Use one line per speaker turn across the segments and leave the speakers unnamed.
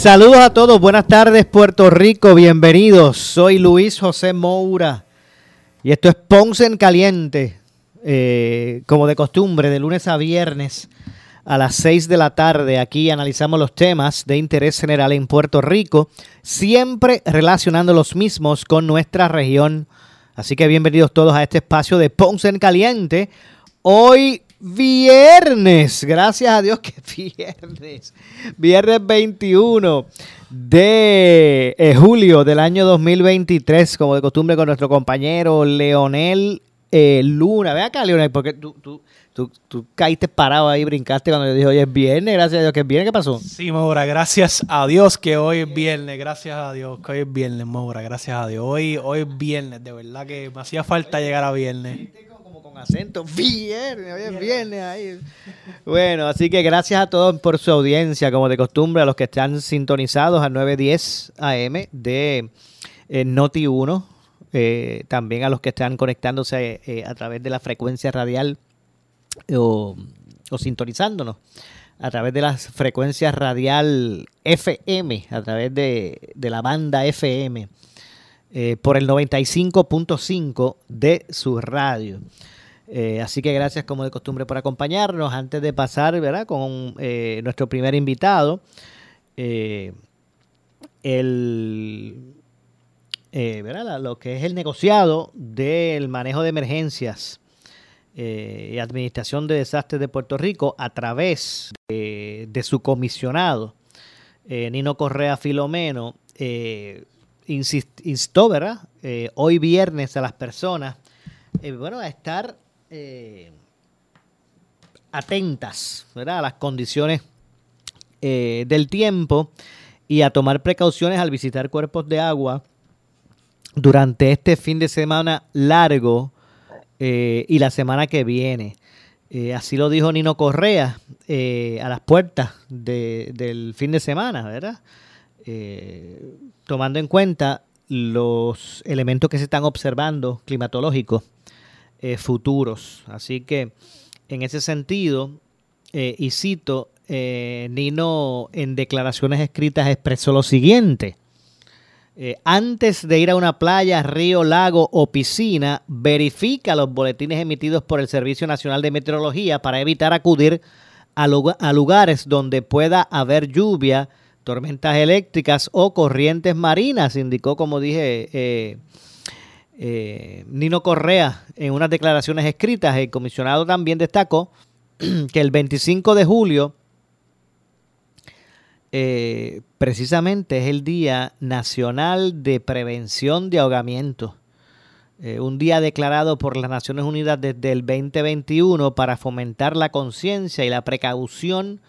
Saludos a todos, buenas tardes Puerto Rico, bienvenidos. Soy Luis José Moura y esto es Ponce en Caliente, eh, como de costumbre, de lunes a viernes a las 6 de la tarde. Aquí analizamos los temas de interés general en Puerto Rico, siempre relacionando los mismos con nuestra región. Así que bienvenidos todos a este espacio de Ponce en Caliente. Hoy viernes, gracias a Dios que viernes, viernes 21 de eh, julio del año 2023, como de costumbre con nuestro compañero Leonel eh, Luna. Ve acá, Leonel, porque tú, tú, tú, caíste parado ahí, brincaste cuando yo dije, oye, es viernes, gracias a Dios que es viernes. ¿Qué pasó?
Sí, Maura, gracias a Dios que hoy es viernes, gracias a Dios que hoy es viernes, Maura, gracias a Dios. Hoy, hoy es viernes, de verdad que me hacía falta llegar a viernes.
Acento, hoy es viernes ahí. Bueno, así que gracias a todos por su audiencia, como de costumbre, a los que están sintonizados a 910 AM de eh, Noti 1 eh, también a los que están conectándose eh, a través de la frecuencia radial o, o, sintonizándonos a través de la frecuencia radial FM, a través de, de la banda FM, eh, por el 95.5 de su radio. Eh, así que gracias como de costumbre por acompañarnos. Antes de pasar ¿verdad? con eh, nuestro primer invitado, el eh, ¿verdad? lo que es el negociado del manejo de emergencias y administración de desastres de Puerto Rico a través de, su comisionado, Nino Correa Filomeno, instó ¿verdad? hoy viernes a las personas bueno, a estar atentas ¿verdad? a las condiciones del tiempo y a tomar precauciones al visitar cuerpos de agua durante este fin de semana largo eh, y la semana que viene. Eh, así lo dijo Nino Correa eh, a las puertas de, del fin de semana, ¿verdad? Eh, tomando en cuenta los elementos que se están observando climatológicos eh, futuros. Así que en ese sentido, y cito, Nino en declaraciones escritas expresó lo siguiente. Eh, antes de ir a una playa, río, lago o piscina, verifica los boletines emitidos por el Servicio Nacional de Meteorología para evitar acudir a, a lugares donde pueda haber lluvia, tormentas eléctricas o corrientes marinas, indicó, como dije, eh, Nino Correa en unas declaraciones escritas. El comisionado también destacó que el 25 de julio eh, precisamente es el Día Nacional de Prevención de Ahogamiento. Eh, un día declarado por las Naciones Unidas desde el 2021 para fomentar la conciencia y la precaución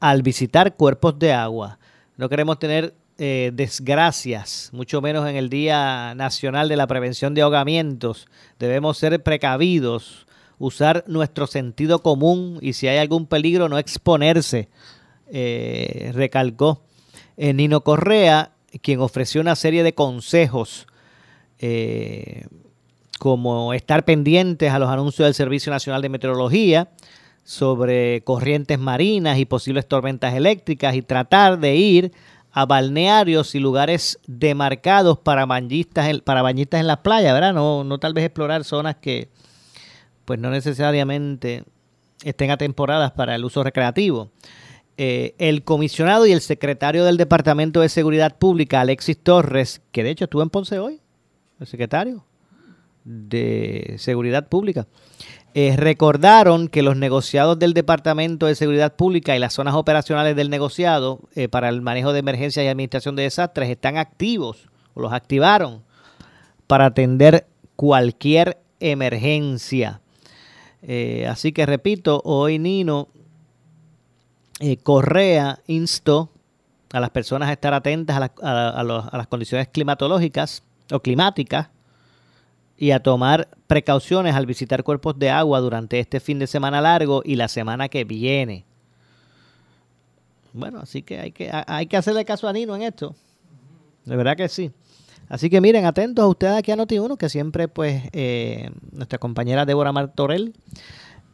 al visitar cuerpos de agua. No queremos tener eh, desgracias, mucho menos en el Día Nacional de la Prevención de Ahogamientos. Debemos ser precavidos, usar nuestro sentido común y si hay algún peligro no exponerse eh, recalcó eh, Nino Correa, quien ofreció una serie de consejos como estar pendientes a los anuncios del Servicio Nacional de Meteorología sobre corrientes marinas y posibles tormentas eléctricas y tratar de ir a balnearios y lugares demarcados para bañistas en, para bañistas en las playas, ¿verdad? No, no tal vez explorar zonas que pues no necesariamente estén atemporadas para el uso recreativo eh, el comisionado y el secretario del Departamento de Seguridad Pública, Alexis Torres, que de hecho estuvo en Ponce hoy, el secretario de Seguridad Pública, eh, recordaron que los negociados del Departamento de Seguridad Pública y las zonas operacionales del negociado eh, para el manejo de emergencias y administración de desastres están activos, o los activaron, para atender cualquier emergencia. Eh, así que repito, hoy Nino Correa instó a las personas a estar atentas a, a las condiciones climatológicas o climáticas y a tomar precauciones al visitar cuerpos de agua durante este fin de semana largo y la semana que viene. Bueno, así que hay que, hay que hacerle caso a Nino en esto. De verdad que sí. Así que miren, atentos a ustedes aquí a Noti1, que siempre, pues, eh, nuestra compañera Débora Martorell,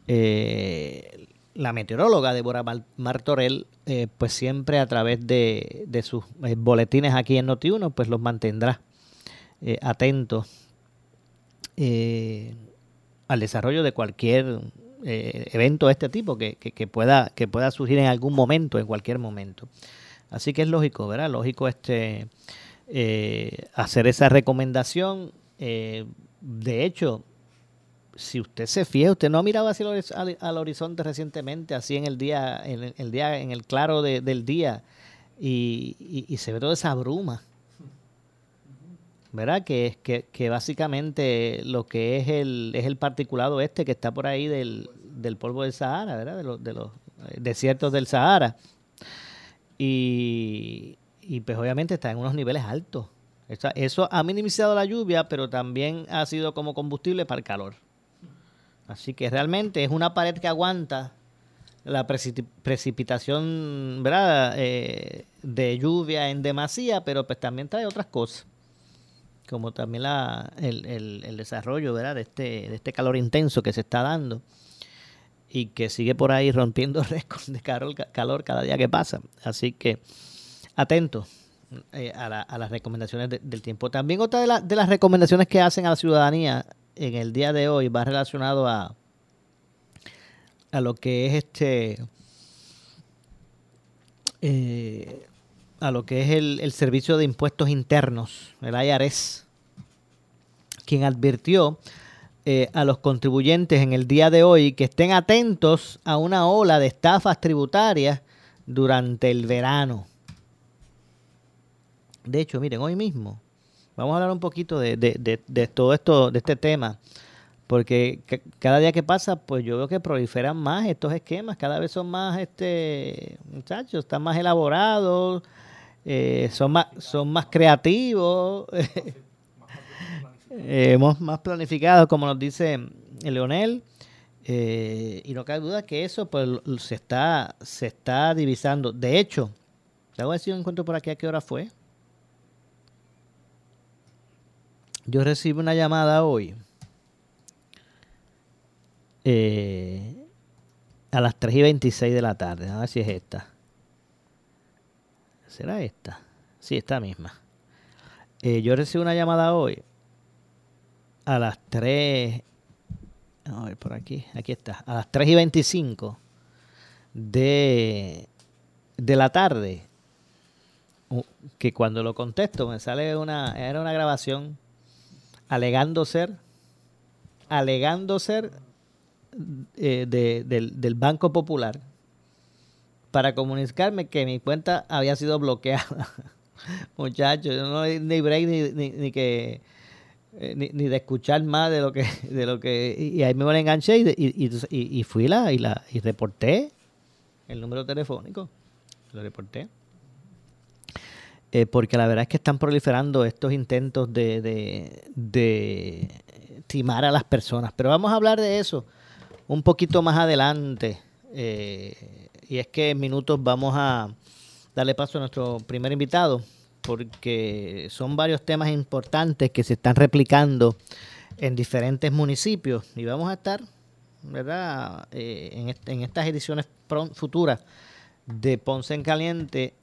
eh, la meteoróloga Débora Martorell, eh, pues siempre a través de, de sus boletines aquí en Noti1, pues los mantendrá atentos al desarrollo de cualquier evento de este tipo que, que, pueda, que pueda surgir en algún momento, en cualquier momento. Así que es lógico, ¿verdad? Lógico este eh, hacer esa recomendación. Eh, de hecho, si usted se fija, usted no ha mirado hacia el, al, horizonte recientemente, así en el día, en el, día, en el claro del día, y, se ve toda esa bruma. ¿Verdad? Que, que, que básicamente lo que es el, es el particulado este que está por ahí del, del polvo del Sahara, ¿verdad? De, los, de los eh, desiertos del Sahara. Y, y pues obviamente está en unos niveles altos. Eso, ha minimizado la lluvia, pero también ha sido como combustible para el calor. Así que realmente es una pared que aguanta la precipitación ¿verdad? Eh, de lluvia en demasía, pero pues también trae otras cosas, como también la, el, el, desarrollo ¿verdad? De, este, de este calor intenso que se está dando y que sigue por ahí rompiendo récords de calor, calor cada día que pasa. Así que atento eh, a, las recomendaciones del tiempo. También otra de, las recomendaciones que hacen a la ciudadanía en el día de hoy va relacionado a, a lo que es este eh, a lo que es el, servicio de impuestos internos, el IRS, quien advirtió eh, a los contribuyentes en el día de hoy que estén atentos a una ola de estafas tributarias durante el verano. De hecho, miren, hoy mismo vamos a hablar un poquito de, todo esto, de este tema, porque cada día que pasa, pues yo veo que proliferan más estos esquemas, cada vez son más, este, muchachos, están más elaborados, eh, son más, son más creativos, hemos más planificados, como nos dice Leonel. Eh, y no cabe duda que eso pues se está se está divisando. De hecho, te voy a decir un encuentro por aquí a qué hora fue. Yo recibí una llamada hoy eh, a las 3 y 26 de la tarde. A ver si es esta. ¿Será esta? Sí, esta misma. Eh, yo recibí una llamada hoy a las 3. A por aquí. Aquí está. A las 3 y 25 de, de la tarde. Que cuando lo contesto me sale una. Era una grabación alegando ser, alegando ser eh, del, Banco Popular para comunicarme que mi cuenta había sido bloqueada. Muchachos, yo no ni break ni, que eh, ni, de escuchar más de lo que de lo que y ahí me lo enganché y, y, y, fui la y la y reporté el número telefónico lo reporté eh, porque la verdad es que están proliferando estos intentos de, de, timar a las personas. Pero vamos a hablar de eso un poquito más adelante. Eh, y es que en minutos vamos a darle paso a nuestro primer invitado, porque son varios temas importantes que se están replicando en diferentes municipios. Y vamos a estar, ¿verdad?, eh, en, estas ediciones futuras de Ponce en Caliente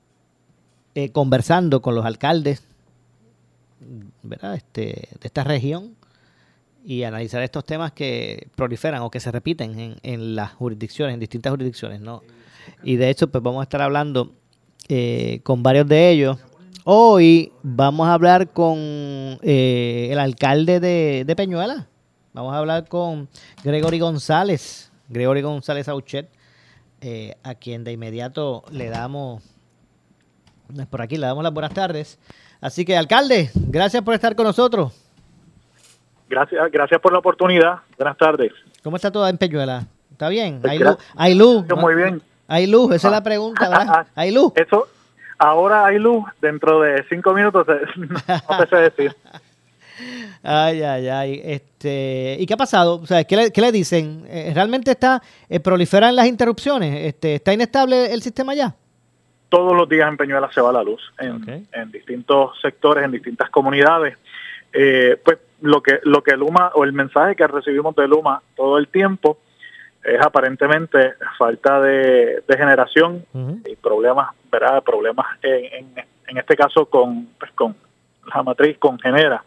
eh, conversando con los alcaldes ¿verdad? Este, de esta región y analizar estos temas que proliferan o que se repiten en, en las jurisdicciones, en distintas jurisdicciones. ¿no? Y de hecho, pues vamos a estar hablando eh, con varios de ellos. Hoy vamos a hablar con eh, el alcalde de, de, Peñuela. Vamos a hablar con Gregory González, Gregory González Auchet, a quien de inmediato le damos por aquí le damos las buenas tardes. Así que, alcalde, gracias por estar con nosotros.
Gracias, gracias por la oportunidad. Buenas tardes.
¿Cómo está todo en Peñuela? ¿Está bien? ¿Hay luz? ¿Hay luz?
Muy bien.
¿Hay luz? Esa es la pregunta, ¿verdad? ¿Hay luz?
Eso, ahora hay luz, dentro de cinco minutos no te sé decir.
Ay, ay, ay. Este, ¿Y qué ha pasado? O sea, ¿qué, le, qué le dicen? Eh, ¿Realmente está eh, proliferan las interrupciones? Este, ¿Está inestable el sistema ya?
Todos los días en Peñuela se va la luz en, en distintos sectores, en distintas comunidades. Eh, pues lo que lo que Luma o el mensaje que recibimos de Luma todo el tiempo es aparentemente falta de, generación y problemas, ¿verdad? Problemas en, en, este caso con, pues, con la matriz, con Genera.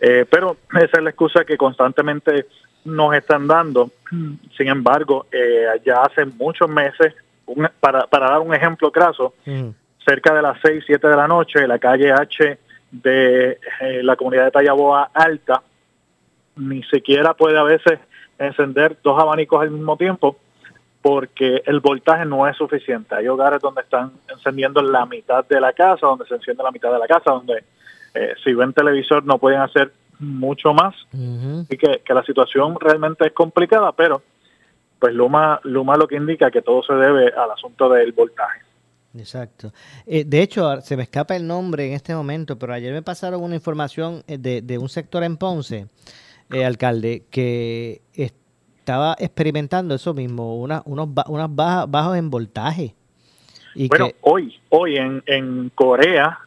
Eh, pero esa es la excusa que constantemente nos están dando. Sin embargo, eh, ya hace muchos meses, para, para dar un ejemplo craso, cerca de las 6, 7 de la noche, la calle H de eh, la comunidad de Tallaboa Alta, ni siquiera puede a veces encender dos abanicos al mismo tiempo porque el voltaje no es suficiente. Hay hogares donde están encendiendo la mitad de la casa, donde se enciende la mitad de la casa, donde eh, si ven televisor no pueden hacer mucho más. y que, que, la situación realmente es complicada, pero pues Luma, Luma lo que indica que todo se debe al asunto del voltaje.
Exacto. Eh, de hecho, se me escapa el nombre en este momento, pero ayer me pasaron una información eh, de, de un sector en Ponce, eh, alcalde, que estaba experimentando eso mismo, una, unos, unas bajas, bajos en voltaje.
Y bueno, hoy, hoy en, en Corea,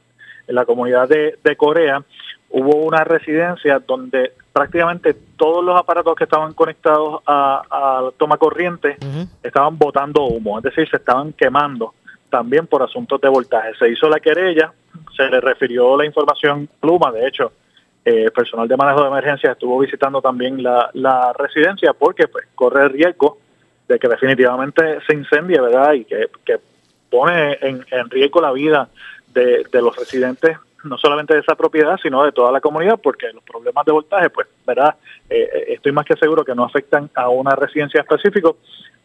en la comunidad de, de Corea, hubo una residencia donde prácticamente todos los aparatos que estaban conectados a, a toma corriente estaban botando humo, es decir, se estaban quemando también por asuntos de voltaje. Se hizo la querella, se le refirió la información pluma, de hecho, eh, personal de manejo de emergencia estuvo visitando también la, residencia porque pues corre el riesgo de que definitivamente se incendie, ¿verdad? Y que, que pone en, en, riesgo la vida de, de los residentes no solamente de esa propiedad, sino de toda la comunidad, porque los problemas de voltaje, pues, ¿verdad? Eh, eh, estoy más que seguro que no afectan a una residencia específica,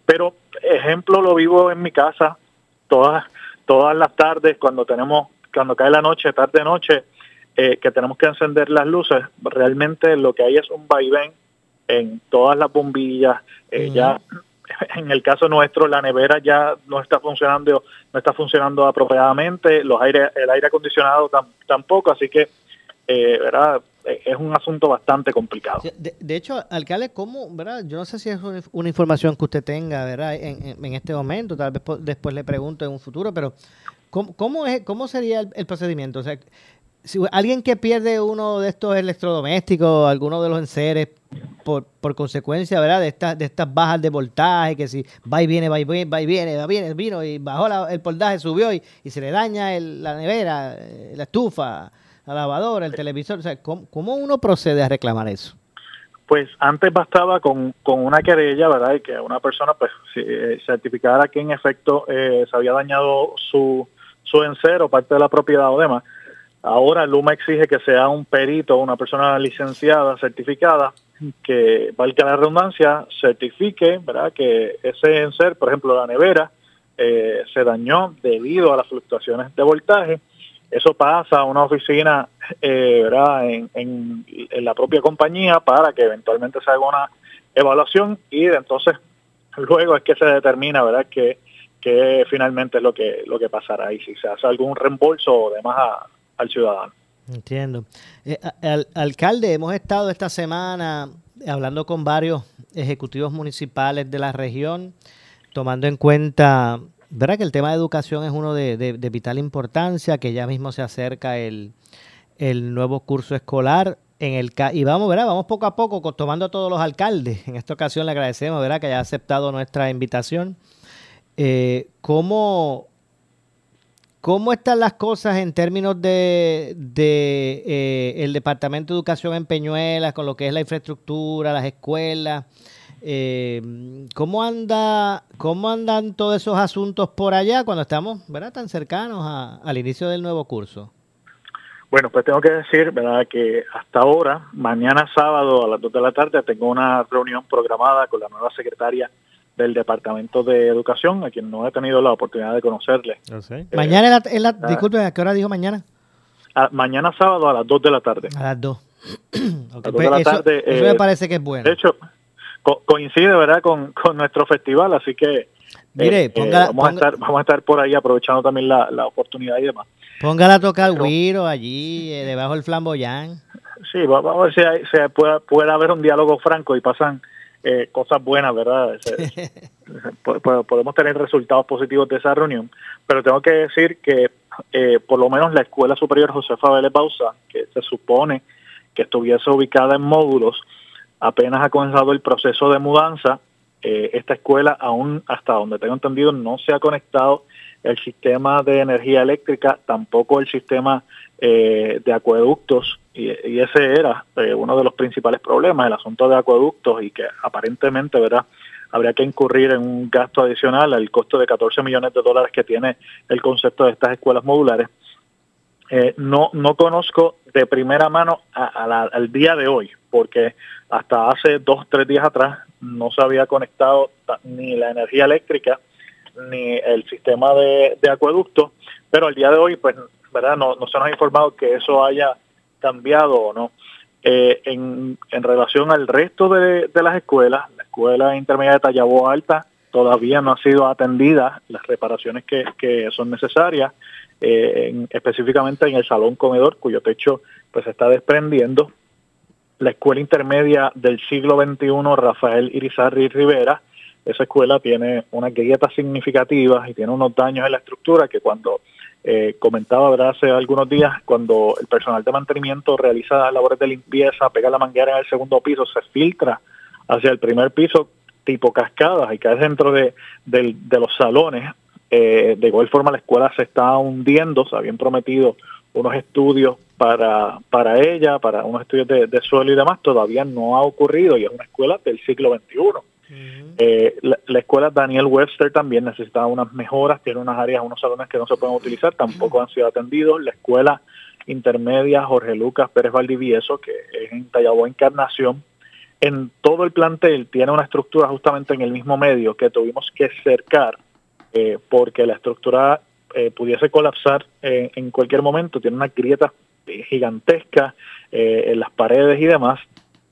pero ejemplo lo vivo en mi casa, todas, todas las tardes cuando tenemos, cuando cae la noche, tarde noche, eh, que tenemos que encender las luces, realmente lo que hay es un vaivén en todas las bombillas, eh, ya en el caso nuestro la nevera ya no está funcionando no está funcionando apropiadamente los aire el aire acondicionado tampoco así que eh, verdad es un asunto bastante complicado.
De, hecho, alcalde, ¿cómo, verdad? Yo no sé si es una información que usted tenga, ¿verdad? En, en este momento, tal vez después le pregunto en un futuro, pero ¿cómo, cómo, es, cómo sería el, procedimiento? O sea, si alguien que pierde uno de estos electrodomésticos, alguno de los enseres, por, por consecuencia, ¿verdad? De estas, de estas bajas de voltaje, que si va y viene, va y viene, va y viene, va y viene, vino y bajó el voltaje, subió y, y se le daña la nevera, eh, la estufa, la lavadora, el televisor. O ¿cómo, uno procede a reclamar eso?
Pues antes bastaba con, una querella, ¿verdad? Y que una persona pues eh, certificara que en efecto eh, se había dañado su, su encero, parte de la propiedad o demás. Ahora Luma exige que sea un perito, una persona licenciada, certificada, que, valga la redundancia, certifique, ¿verdad? Que ese encer, por ejemplo, la nevera, eh, se dañó debido a las fluctuaciones de voltaje eso pasa a una oficina eh, ¿verdad? En, en, la propia compañía para que eventualmente se haga una evaluación y entonces luego es que se determina verdad que, que finalmente es lo que lo que pasará y si se hace algún reembolso o demás al ciudadano.
Entiendo. Eh, al, alcalde, hemos estado esta semana hablando con varios ejecutivos municipales de la región, tomando en cuenta ¿Verdad que el tema de educación es uno de, vital importancia, que ya mismo se acerca el, nuevo curso escolar? En el, y vamos, ¿verdad? Vamos poco a poco tomando a todos los alcaldes. En esta ocasión le agradecemos, ¿verdad? Que haya aceptado nuestra invitación. Eh, ¿cómo, ¿Cómo están las cosas en términos de, de eh, el Departamento de Educación en Peñuelas, con lo que es la infraestructura, las escuelas? Eh, ¿cómo, anda, ¿Cómo andan todos esos asuntos por allá cuando estamos ¿verdad? tan cercanos al inicio del nuevo curso?
Bueno, pues tengo que decir, ¿verdad?, que hasta ahora, mañana sábado a las 2 de la tarde, tengo una reunión programada con la nueva secretaria del Departamento de Educación, a quien no he tenido la oportunidad de conocerle.
Eh, mañana, en la, ah. disculpe, ¿a qué hora dijo mañana?
mañana sábado a las 2 de la tarde.
A las 2. Pues eso, me eh, parece que es bueno.
De hecho, coincide, ¿verdad?, con, con nuestro festival, así que Mire, vamos, A estar, vamos a estar por ahí aprovechando también la, la oportunidad y demás.
Póngala a tocar Wiro allí, debajo del flamboyán.
Sí, vamos a ver si, si puede, puede haber un diálogo franco y pasan eh, cosas buenas, ¿verdad? Podemos tener resultados positivos de esa reunión, pero tengo que decir que eh, por lo menos la Escuela Superior Josefa Vélez Bausa, que se supone que estuviese ubicada en módulos, apenas ha comenzado el proceso de mudanza. Eh, esta escuela aún, hasta donde tengo entendido, no se ha conectado el sistema de energía eléctrica, tampoco el sistema de acueductos y, ese era eh, uno de los principales problemas, el asunto de acueductos y que aparentemente, ¿verdad? Habría que incurrir en un gasto adicional al costo de 14 millones de dólares que tiene el concepto de estas escuelas modulares. Eh, no, no conozco de primera mano al día de hoy, porque hasta hace dos, tres días atrás no se había conectado ni la energía eléctrica ni el sistema de, de acueducto, pero al día de hoy, pues, ¿verdad? No, se nos ha informado que eso haya cambiado o no. Eh, en, relación al resto de, las escuelas, la escuela intermedia de Tallabo Alta todavía no ha sido atendida las reparaciones que, que son necesarias, eh, específicamente en el salón comedor, cuyo techo pues se está desprendiendo. La escuela intermedia del siglo XXI, Rafael Irizarri Rivera, esa escuela tiene unas grietas significativas y tiene unos daños en la estructura que cuando eh, comentaba hace algunos días, cuando el personal de mantenimiento realiza labores de limpieza, pega la manguera en el segundo piso, se filtra hacia el primer piso tipo cascadas y cae dentro de, los salones. Eh, de igual forma la escuela se está hundiendo, se habían prometido unos estudios para, para ella, para unos estudios de, de suelo y demás, todavía no ha ocurrido y es una escuela del siglo XXI. Eh, la, escuela Daniel Webster también necesitaba unas mejoras, tiene unas áreas, unos salones que no se pueden utilizar, tampoco han sido atendidos. La escuela intermedia Jorge Lucas Pérez Valdivieso, que es en Tallabo Encarnación, en todo el plantel tiene una estructura justamente en el mismo medio que tuvimos que cercar eh, porque la estructura eh, pudiese colapsar en cualquier momento, tiene una grieta gigantesca en las paredes y demás,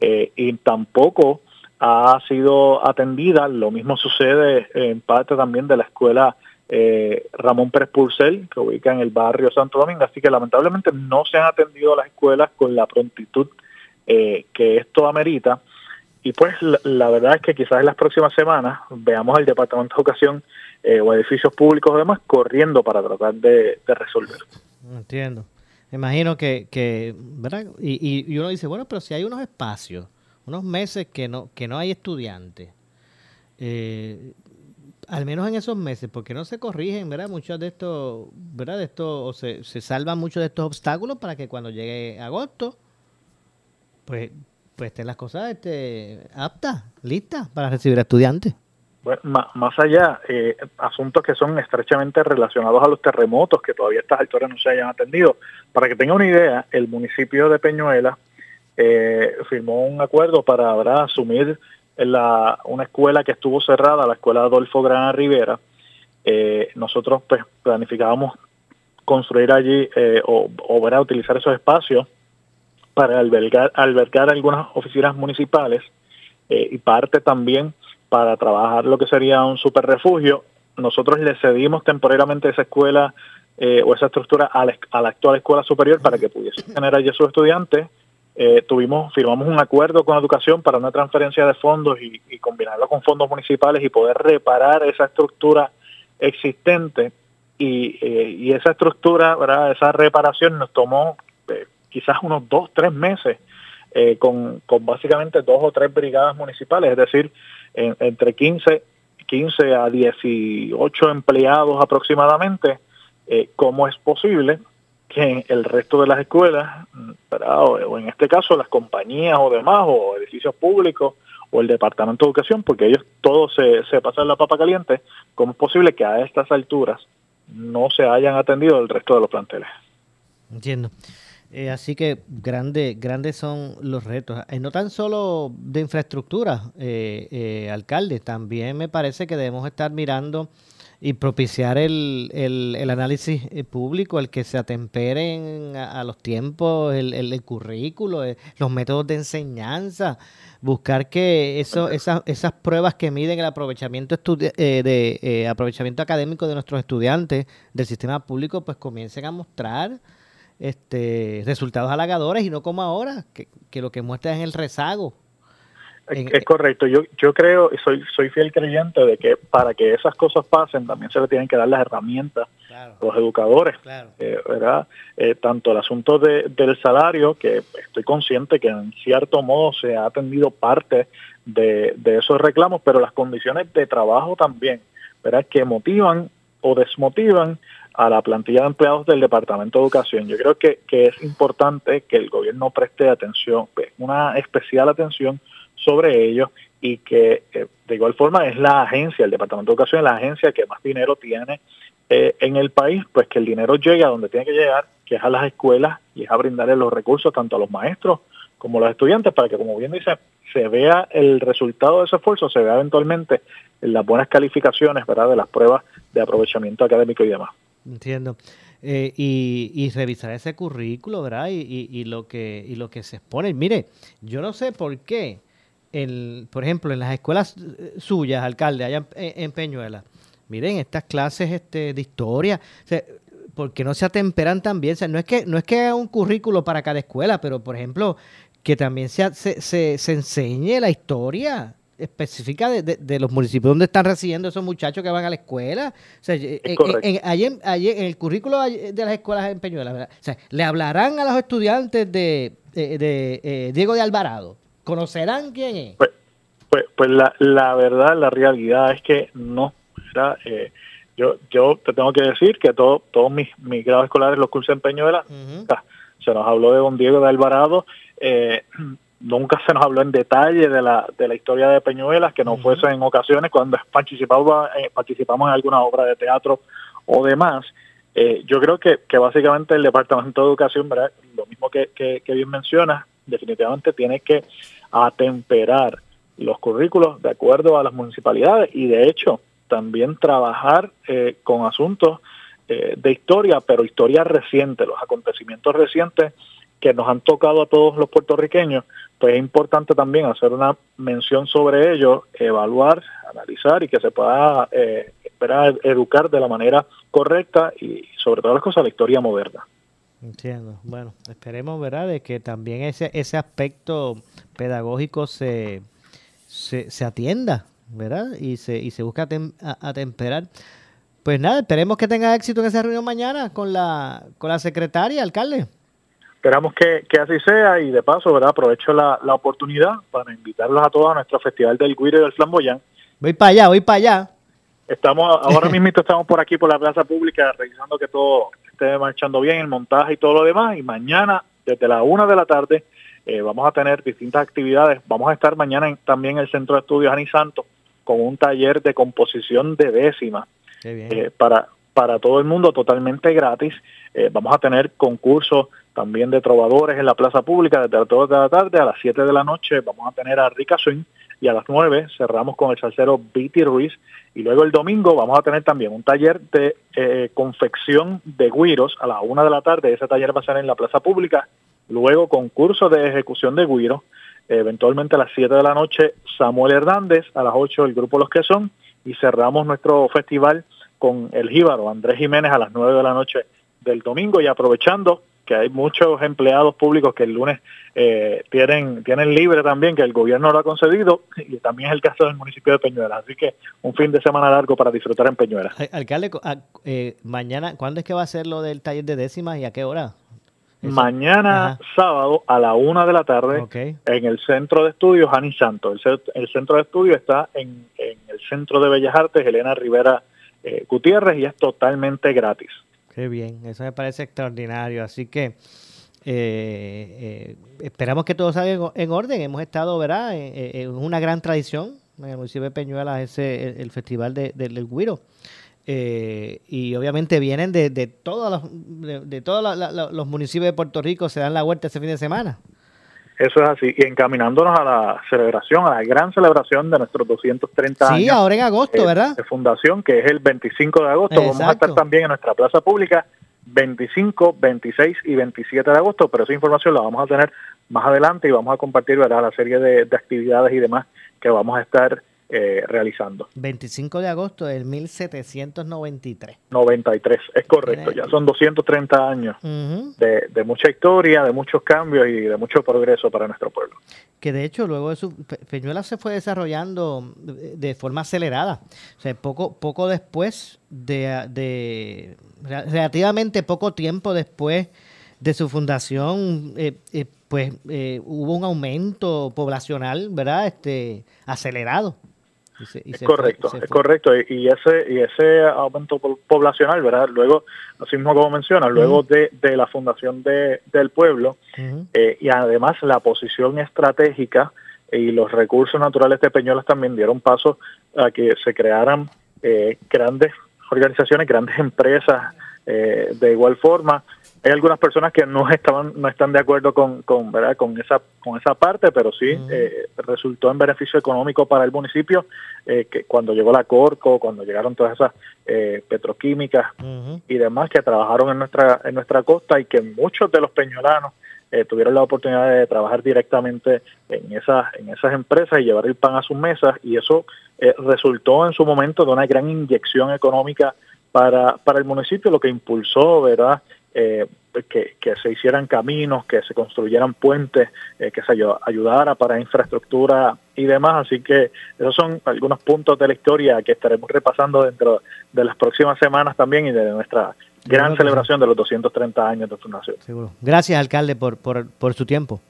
y tampoco ha sido atendida. Lo mismo sucede en parte también de la escuela eh, Ramón Pérez Purcell, que ubica en el barrio Santo Domingo. Así que lamentablemente no se han atendido las escuelas con la prontitud eh, que esto amerita. Y pues la, verdad es que quizás en las próximas semanas veamos al Departamento de Educación eh, o edificios públicos o demás corriendo para tratar de, resolver.
Entiendo. Me imagino que, que ¿verdad? Y, y uno dice, bueno, pero si hay unos espacios unos meses que no, que no hay estudiantes, eh, al menos en esos meses, porque no se corrigen, ¿verdad? Muchos de estos, ¿verdad? De esto, o se, se salvan muchos de estos obstáculos para que cuando llegue agosto, pues, pues estén las cosas este, aptas, listas para recibir a estudiantes.
Bueno, más, allá, eh, asuntos que son estrechamente relacionados a los terremotos que todavía estas alturas no se hayan atendido. Para que tenga una idea, el municipio de Peñuela eh, firmó un acuerdo para asumir la, una escuela que estuvo cerrada, la escuela Adolfo Grana Rivera. Eh, nosotros pues planificábamos construir allí eh, o, o utilizar esos espacios para albergar, albergar algunas oficinas municipales eh, y parte también para trabajar lo que sería un super refugio. Nosotros le cedimos temporariamente esa escuela o esa estructura a la, actual escuela superior para que pudiesen tener allí sus estudiantes eh, tuvimos, firmamos un acuerdo con educación para una transferencia de fondos y, combinarlo con fondos municipales y poder reparar esa estructura existente y, eh, esa estructura, ¿verdad? esa reparación nos tomó eh, quizás unos dos, tres meses con, con básicamente dos o tres brigadas municipales, es decir, entre 15, 15 a 18 empleados aproximadamente, ¿cómo es posible que el resto de las escuelas, o en este caso las compañías o demás, o edificios públicos, o el Departamento de Educación, porque ellos todos se, se pasan la papa caliente, ¿cómo es posible que a estas alturas no se hayan atendido el resto de los planteles?
Entiendo. Eh, así que grande, grandes son los retos. Eh, no tan solo de infraestructura, eh, alcalde, también me parece que debemos estar mirando y propiciar el, el, análisis eh, público, el que se atemperen a, los tiempos, el, el, currículo, eh, los métodos de enseñanza, buscar que eso, esas, esas pruebas que miden el aprovechamiento eh, de aprovechamiento académico de nuestros estudiantes del sistema público, pues comiencen a mostrar este resultados halagadores y no como ahora, que, que lo que muestra es el rezago
es, correcto. Yo, yo creo, soy, soy fiel creyente de que para que esas cosas pasen también se le tienen que dar las herramientas a los educadores, eh, ¿verdad? Eh, tanto el asunto de, del salario, que estoy consciente que en cierto modo se ha atendido parte de, de esos reclamos, pero las condiciones de trabajo también, ¿verdad? Que motivan o desmotivan a la plantilla de empleados del Departamento de Educación. Yo creo que, es importante que el gobierno preste atención, una especial atención sobre ellos y que eh, de igual forma es la agencia, el Departamento de Educación es la agencia que más dinero tiene eh, en el país, pues que el dinero llegue a donde tiene que llegar, que es a las escuelas y es a brindarle los recursos tanto a los maestros como a los estudiantes para que, como bien dice, se vea el resultado de ese esfuerzo, se vea eventualmente en las buenas calificaciones ¿verdad? de las pruebas de aprovechamiento académico y demás.
Entiendo. Eh, y, y, revisar ese currículo, ¿verdad? Y, y, lo que, y lo que se expone. Mire, yo no sé por qué el, por ejemplo, en las escuelas eh, suyas, alcalde, allá en, Peñuela, miren, estas clases este, de historia, porque no se atemperan también, no es que no es que haya un currículo para cada escuela, pero por ejemplo, que también se, se, se, enseñe la historia específica de, de, los municipios donde están residiendo esos muchachos que van a la escuela. O sea, en, en, en, el currículo de las escuelas en Peñuela, o sea, le hablarán a los estudiantes de, de eh, Diego de Alvarado ¿Conocerán quién es?
Pues, pues, pues la, la, verdad, la realidad es que no. Eh, yo, yo te tengo que decir que todo, todos mis, mis grados escolares los cursos en Peñuela. Se nos habló de don Diego de Alvarado. Eh, nunca se nos habló en detalle de la, de la historia de Peñuelas, que no fuese en ocasiones cuando participamos, eh, participamos en alguna obra de teatro o demás. Eh, yo creo que, que básicamente el Departamento de Educación, ¿verdad? lo mismo que, que, que bien mencionas, definitivamente tiene que atemperar los currículos de acuerdo a las municipalidades y de hecho también trabajar eh, con asuntos eh, de historia, pero historia reciente, los acontecimientos recientes que nos han tocado a todos los puertorriqueños, pues es importante también hacer una mención sobre ello, evaluar, analizar y que se pueda eh, educar de la manera correcta y sobre todas las cosas la historia moderna.
Entiendo. Bueno, esperemos, ¿verdad?, de que también ese, ese aspecto pedagógico se, se, atienda, ¿verdad? Y se, y se busca atemperar. Pues nada, esperemos que tenga éxito en esa reunión mañana con la, con la secretaria, alcalde.
Esperamos que, así sea y de paso, ¿verdad? Aprovecho la, la oportunidad para invitarlos a todos a nuestro Festival del Guiro y del Flamboyán.
Voy para allá, voy para allá.
Estamos, ahora mismo estamos por aquí por la plaza pública revisando que todo esté marchando bien, el montaje y todo lo demás. Y mañana, desde la una de la tarde, eh, vamos a tener distintas actividades. Vamos a estar mañana también en el Centro de Estudios Ani Santos con un taller de composición de décima eh, para, para todo el mundo totalmente gratis. Eh, vamos a tener concursos también de trovadores en la plaza pública desde las 2 de la tarde a las 7 de la noche. Vamos a tener a Rica Swing y a las 9 cerramos con el salsero Viti Ruiz y luego el domingo vamos a tener también un taller de eh, confección de guiros a las 1 de la tarde. Ese taller va a ser en la plaza pública. Luego concurso de ejecución de guiros. eventualmente a las 7 de la noche Samuel Hernández, a las 8 el grupo Los que son y cerramos nuestro festival con el Jíbaro Andrés Jiménez a las 9 de la noche del domingo y aprovechando que hay muchos empleados públicos que el lunes eh, tienen, tienen libre también, que el gobierno lo ha concedido, y también es el caso del municipio de Peñuelas. Así que un fin de semana largo para disfrutar en Peñuelas.
Alcalde, ah, eh, mañana, ¿cuándo es que va a ser lo del taller de décimas y a qué hora?
Mañana sábado a la una de la tarde en el Centro de Estudios Ani Santo. El, Centro de Estudios está en, el Centro de Bellas Artes Elena Rivera eh, Gutiérrez y es totalmente gratis.
Qué bien, eso me parece extraordinario. Así que eh, eh, esperamos que todo salga en, orden. Hemos estado, ¿verdad?, en, una gran tradición en el municipio de Peñuelas, ese, el, festival de, del Guiro. Eh, y obviamente vienen de, de todos los, de, todos los municipios de Puerto Rico, se dan la vuelta ese fin de semana.
Eso es así. Y encaminándonos a la celebración, a la gran celebración de nuestros 230 años.
Sí, ahora en agosto,
eh,
¿verdad?
De fundación, que es el 25 de agosto. Vamos a estar también en nuestra plaza pública 25, 26 y 27 de agosto, pero esa información la vamos a tener más adelante y vamos a compartir ¿verdad? la serie de, de actividades y demás que vamos a estar eh, realizando.
25 de agosto del 1793.
93, es correcto, ya son 230 años de, de, mucha historia, de muchos cambios y de mucho progreso para nuestro pueblo.
Que de hecho luego de su, Peñuela se fue desarrollando de, forma acelerada, o sea, poco, poco después de, de relativamente poco tiempo después de su fundación, eh, eh, pues eh, hubo un aumento poblacional, ¿verdad? Este acelerado
es correcto, es correcto. Y ese, y ese aumento poblacional, ¿verdad? Luego, así mismo como menciona, luego de, de, la fundación de, del pueblo eh, y además la posición estratégica y los recursos naturales de Peñuelas también dieron paso a que se crearan eh, grandes organizaciones, grandes empresas eh, de igual forma hay algunas personas que no estaban no están de acuerdo con, con verdad con esa con esa parte pero sí eh, resultó en beneficio económico para el municipio eh, que cuando llegó la Corco cuando llegaron todas esas eh, petroquímicas y demás que trabajaron en nuestra en nuestra costa y que muchos de los peñolanos tuvieron la oportunidad de trabajar directamente en esas en esas empresas y llevar el pan a sus mesas y eso resultó en su momento de una gran inyección económica para, para el municipio, lo que impulsó, ¿verdad?, eh, que, se hicieran caminos, que se construyeran puentes, eh, que se ayudara para infraestructura y demás. Así que esos son algunos puntos de la historia que estaremos repasando dentro de las próximas semanas también y de nuestra gran celebración de los 230 años de fundación.
Seguro. Gracias, alcalde, por, por, por su tiempo.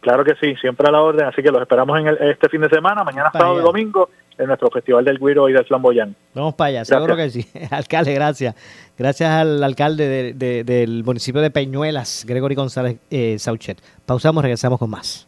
Claro que sí, siempre a la orden, así que los esperamos en este fin de semana, mañana sábado y domingo, en nuestro Festival del Guiro y del Flamboyán.
Vamos para allá, seguro que sí. alcalde, gracias. Gracias al alcalde del municipio de Peñuelas, Gregory González eh, Sauchet. Pausamos, regresamos con más.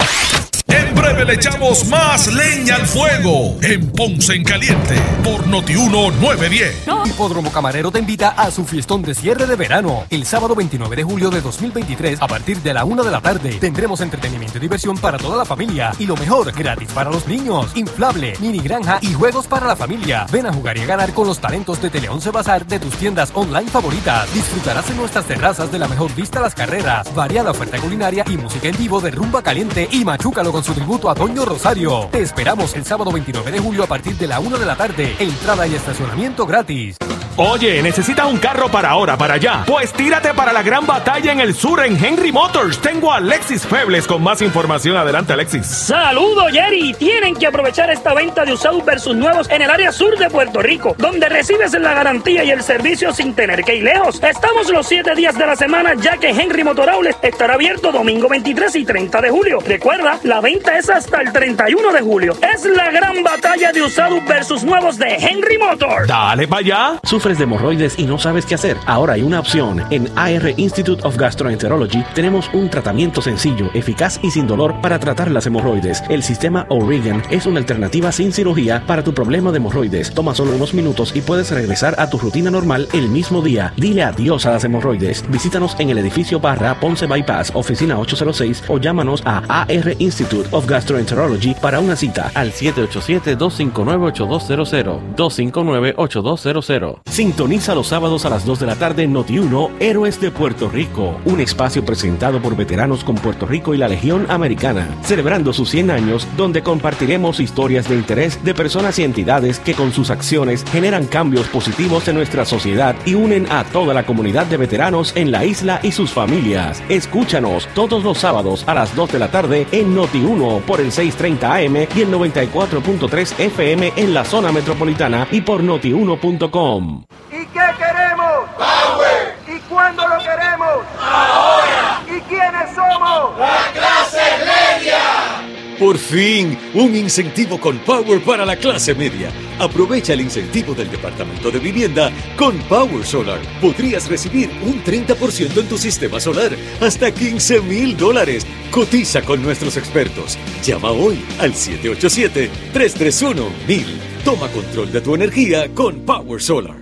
Breve le echamos más leña al fuego en Ponce en Caliente por Notiuno 910.
Hipódromo Camarero te invita a su fiestón de cierre de verano. El sábado 29 de julio de 2023 a partir de la una de la tarde tendremos entretenimiento y diversión para toda la familia y lo mejor, gratis para los niños, inflable, mini granja y juegos para la familia. Ven a jugar y a ganar con los talentos de Teleonce Bazar de tus tiendas online favoritas. Disfrutarás en nuestras terrazas de la mejor vista a las carreras, variada oferta culinaria y música en vivo de rumba caliente y machúcalo con su tributo a Toño Rosario. Te esperamos el sábado 29 de julio a partir de la 1 de la tarde. Entrada y estacionamiento gratis.
Oye, ¿necesitas un carro para ahora, para allá? Pues tírate para la gran batalla en el sur en Henry Motors. Tengo a Alexis Febles con más información. Adelante, Alexis.
Saludos, Jerry. Tienen que aprovechar esta venta de usados versus nuevos en el área sur de Puerto Rico, donde recibes la garantía y el servicio sin tener que ir lejos. Estamos los 7 días de la semana, ya que Henry Motor estará abierto domingo 23 y 30 de julio. Recuerda, la venta es hasta el 31 de julio. Es la gran batalla de usados versus nuevos de Henry Motors.
Dale para allá
de hemorroides y no sabes qué hacer? Ahora hay una opción. En AR Institute of Gastroenterology tenemos un tratamiento sencillo, eficaz y sin dolor para tratar las hemorroides. El sistema O'Regan es una alternativa sin cirugía para tu problema de hemorroides. Toma solo unos minutos y puedes regresar a tu rutina normal el mismo día. Dile adiós a las hemorroides. Visítanos en el edificio Barra Ponce Bypass, oficina 806 o llámanos a AR Institute of Gastroenterology para una cita al 787-259-8200. 259-8200. Sintoniza los sábados a las 2 de la tarde en Noti1 Héroes de Puerto Rico, un espacio presentado por veteranos con Puerto Rico y la Legión Americana, celebrando sus 100 años donde compartiremos historias de interés de personas y entidades que con sus acciones generan cambios positivos en nuestra sociedad y unen a toda la comunidad de veteranos en la isla y sus familias. Escúchanos todos los sábados a las 2 de la tarde en Noti1 por el 630 AM y el 94.3 FM en la zona metropolitana y por notiuno.com.
¿Y qué queremos?
Power.
¿Y cuándo lo queremos?
Ahora.
¿Y quiénes somos?
La clase media.
Por fin, un incentivo con Power para la clase media. Aprovecha el incentivo del Departamento de Vivienda con Power Solar. Podrías recibir un 30% en tu sistema solar, hasta 15 mil dólares. Cotiza con nuestros expertos. Llama hoy al 787-331-1000. Toma control de tu energía con Power Solar.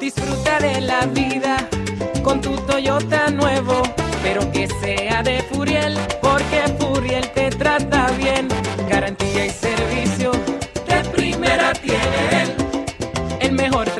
Disfruta de la vida con tu Toyota nuevo pero que sea de Furiel,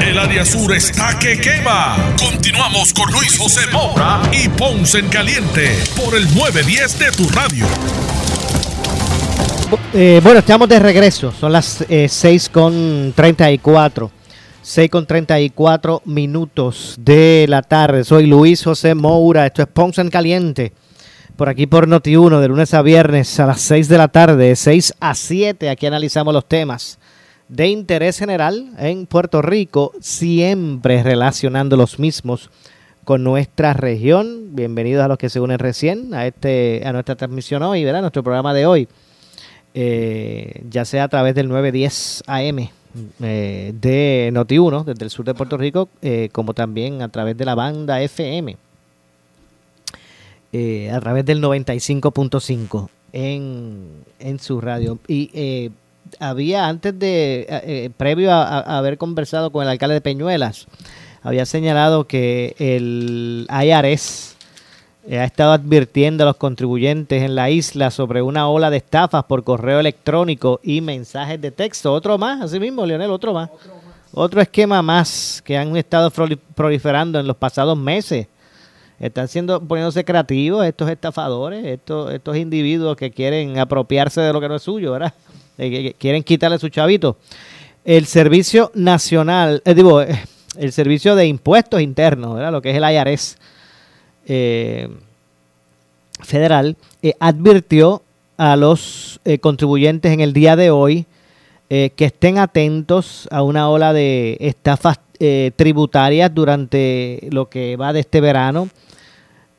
El área sur está que quema. Continuamos con Luis José Moura y Ponce en Caliente por el 910 de tu radio.
Eh, bueno, estamos de regreso. Son las eh, 6 con 34. 6 con 34 minutos de la tarde. Soy Luis José Moura. Esto es Ponce en Caliente. Por aquí por Noti1, de lunes a viernes a las 6 de la tarde, 6 a 7. Aquí analizamos los temas de interés general en Puerto Rico, siempre relacionando los mismos con nuestra región. Bienvenidos a los que se unen recién a este a nuestra transmisión hoy, ¿verdad? Nuestro programa de hoy. Eh, ya sea a través del 910 AM eh, de Noti1 desde el sur de Puerto Rico, eh, como también a través de la banda FM, a través del 95.5 en, en su radio. Y había antes de, previo a, a, haber conversado con el alcalde de Peñuelas, había señalado que el IRS ha estado advirtiendo a los contribuyentes en la isla sobre una ola de estafas por correo electrónico y mensajes de texto. Otro más, así mismo, Leonel, otro más. Otro, más. otro esquema más que han estado proliferando en los pasados meses. Están siendo poniéndose creativos estos estafadores, estos, estos individuos que quieren apropiarse de lo que no es suyo, ¿verdad? Quieren quitarle su chavito. El Servicio Nacional, eh, digo, el Servicio de Impuestos Internos, ¿verdad? Lo que es el IRS eh, federal, eh, advirtió a los eh, contribuyentes en el día de hoy que estén atentos a una ola de estafas tributarias durante lo que va de este verano.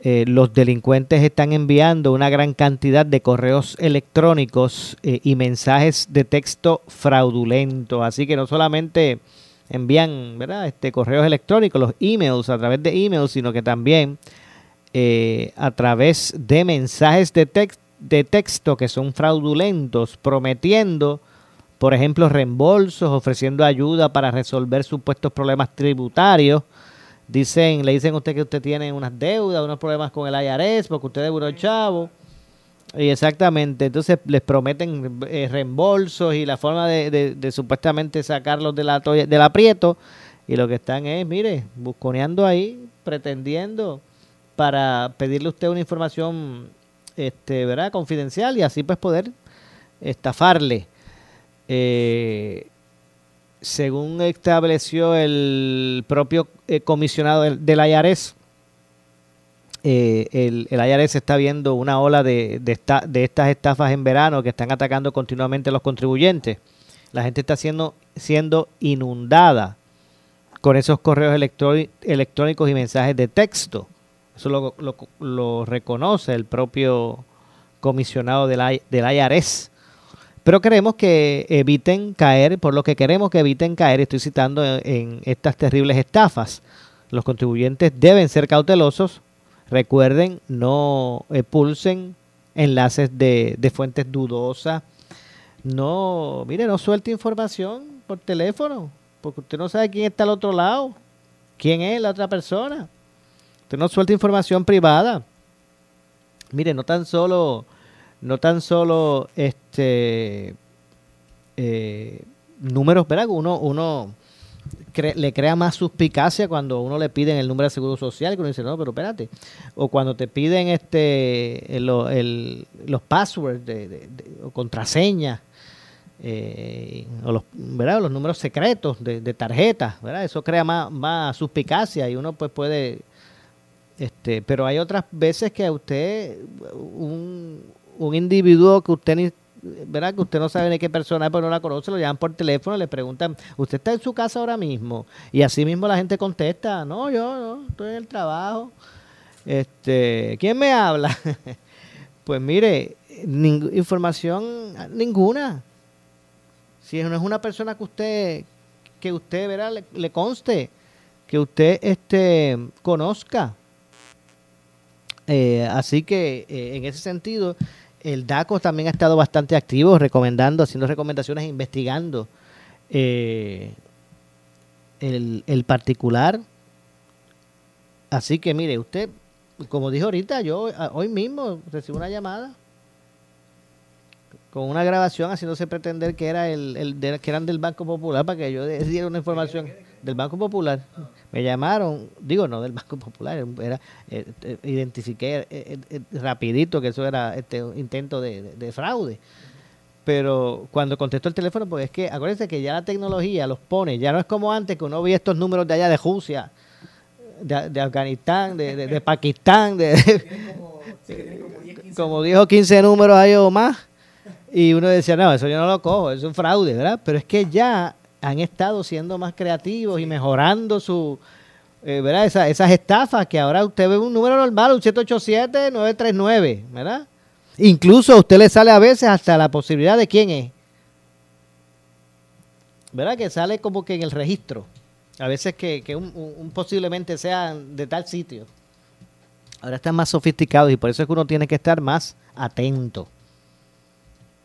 Los delincuentes están enviando una gran cantidad de correos electrónicos y mensajes de texto fraudulentos. Así que no solamente envían ¿verdad? Este, correos electrónicos, los emails a través de emails, sino que también eh, a través de mensajes de, tex de texto que son fraudulentos, prometiendo, por ejemplo, reembolsos, ofreciendo ayuda para resolver supuestos problemas tributarios. Dicen, le dicen a usted que usted tiene unas deudas, unos problemas con el IRS, porque usted es unos chavo. Y exactamente, entonces les prometen eh, reembolsos y la forma de, supuestamente sacarlos de la del aprieto. Y lo que están es, mire, busconeando ahí, pretendiendo para pedirle a usted una información este, ¿verdad? confidencial y así pues poder estafarle. Eh, según estableció el propio eh, comisionado del, del IRS, eh, el, el está viendo una ola de, estas estafas en verano que están atacando continuamente a los contribuyentes. La gente está siendo, siendo inundada con esos correos electrónicos y mensajes de texto. Eso lo, reconoce el propio comisionado del, del. Pero queremos que eviten caer, por lo que queremos que eviten caer, estoy citando en, estas terribles estafas. Los contribuyentes deben ser cautelosos. Recuerden, no pulsen enlaces de, fuentes dudosas. No, mire, no suelte información por teléfono, porque usted no sabe quién está al otro lado, quién es la otra persona. Usted no suelta información privada. Mire, no tan solo, no tan solo este eh, números, ¿verdad? Uno, uno le crea más suspicacia cuando uno le piden el número de seguro social, que uno dice, no, pero espérate. O cuando te piden este el, los passwords de, o contraseñas. Eh, o los, ¿verdad? los números secretos de, de tarjetas, ¿verdad? Eso crea más, más suspicacia y uno pues puede este, pero hay otras veces que a usted, un, un individuo que usted ni, ¿verdad? Que usted no sabe de qué persona es, pero no la conoce, lo llaman por teléfono, le preguntan, ¿usted está en su casa ahora mismo? Y así mismo la gente contesta, no, yo no, estoy en el trabajo. Este, ¿quién me habla? pues mire, información ninguna. Si no es una persona que usted, que usted, ¿verdad? Le, le conste, que usted este, conozca. Eh, así que eh, en ese sentido, el DACO también ha estado bastante activo, recomendando, haciendo recomendaciones, investigando eh, el, el, particular. Así que mire, usted, como dijo ahorita, yo hoy mismo recibí una llamada con una grabación haciéndose pretender que era el, el de, que eran del Banco Popular para que yo diera una información del Banco Popular. Me llamaron, digo no del Banco Popular, era eh, eh, identifiqué eh, eh, rapidito que eso era este un intento de, de, de, fraude. Pero cuando contesto el teléfono, pues es que acuérdense que ya la tecnología los pone, ya no es como antes que uno veía estos números de allá de Rusia, de, de Afganistán, de, de Pakistán, de, como dijo 15 números ahí o más y uno decía, no, eso yo no lo cojo, es un fraude, ¿verdad? Pero es que ya han estado siendo más creativos y mejorando su, eh, ¿verdad? Esa, esas estafas que ahora usted ve un número normal, un 787-939, ¿verdad? Incluso a usted le sale a veces hasta la posibilidad de quién es. ¿Verdad? Que sale como que en el registro. A veces que, que un, un posiblemente sea de tal sitio. Ahora están más sofisticados y por eso es que uno tiene que estar más atento.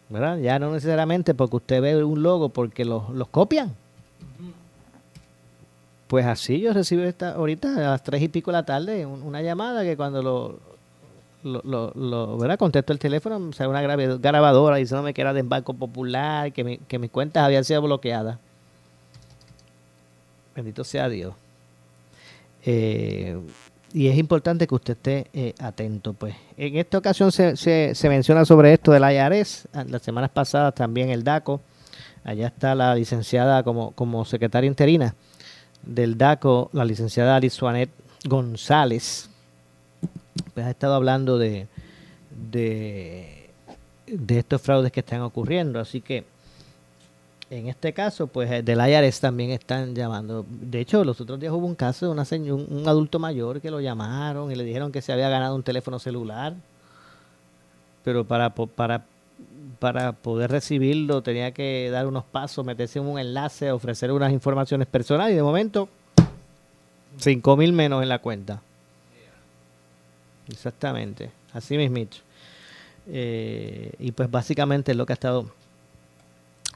¿Verdad? Ya no necesariamente porque usted ve un logo porque los, los copian. Pues así yo recibí esta, ahorita a las tres y pico de la tarde una llamada que cuando lo, lo, lo, ¿verdad? contesto el teléfono, sale una grabadora diciéndome que era del Banco Popular, que, mi, que mis cuentas habían sido bloqueadas. Bendito sea Dios. Eh, y es importante que usted esté eh, atento. Pues en esta ocasión se, se, menciona sobre esto del IARES, las semanas pasadas también el DACO, allá está la licenciada como, como secretaria interina del DACO, la licenciada Alizuanet González, pues ha estado hablando de, de, de estos fraudes que están ocurriendo, así que en este caso, pues eh, del IRS también están llamando. De hecho, los otros días hubo un caso de una un, un, adulto mayor que lo llamaron y le dijeron que se había ganado un teléfono celular, pero para, para, para poder recibirlo tenía que dar unos pasos, meterse en un enlace, ofrecer unas informaciones personales y de momento, cinco mil menos en la cuenta. Exactamente, así mismito. Eh, y pues básicamente es lo que ha estado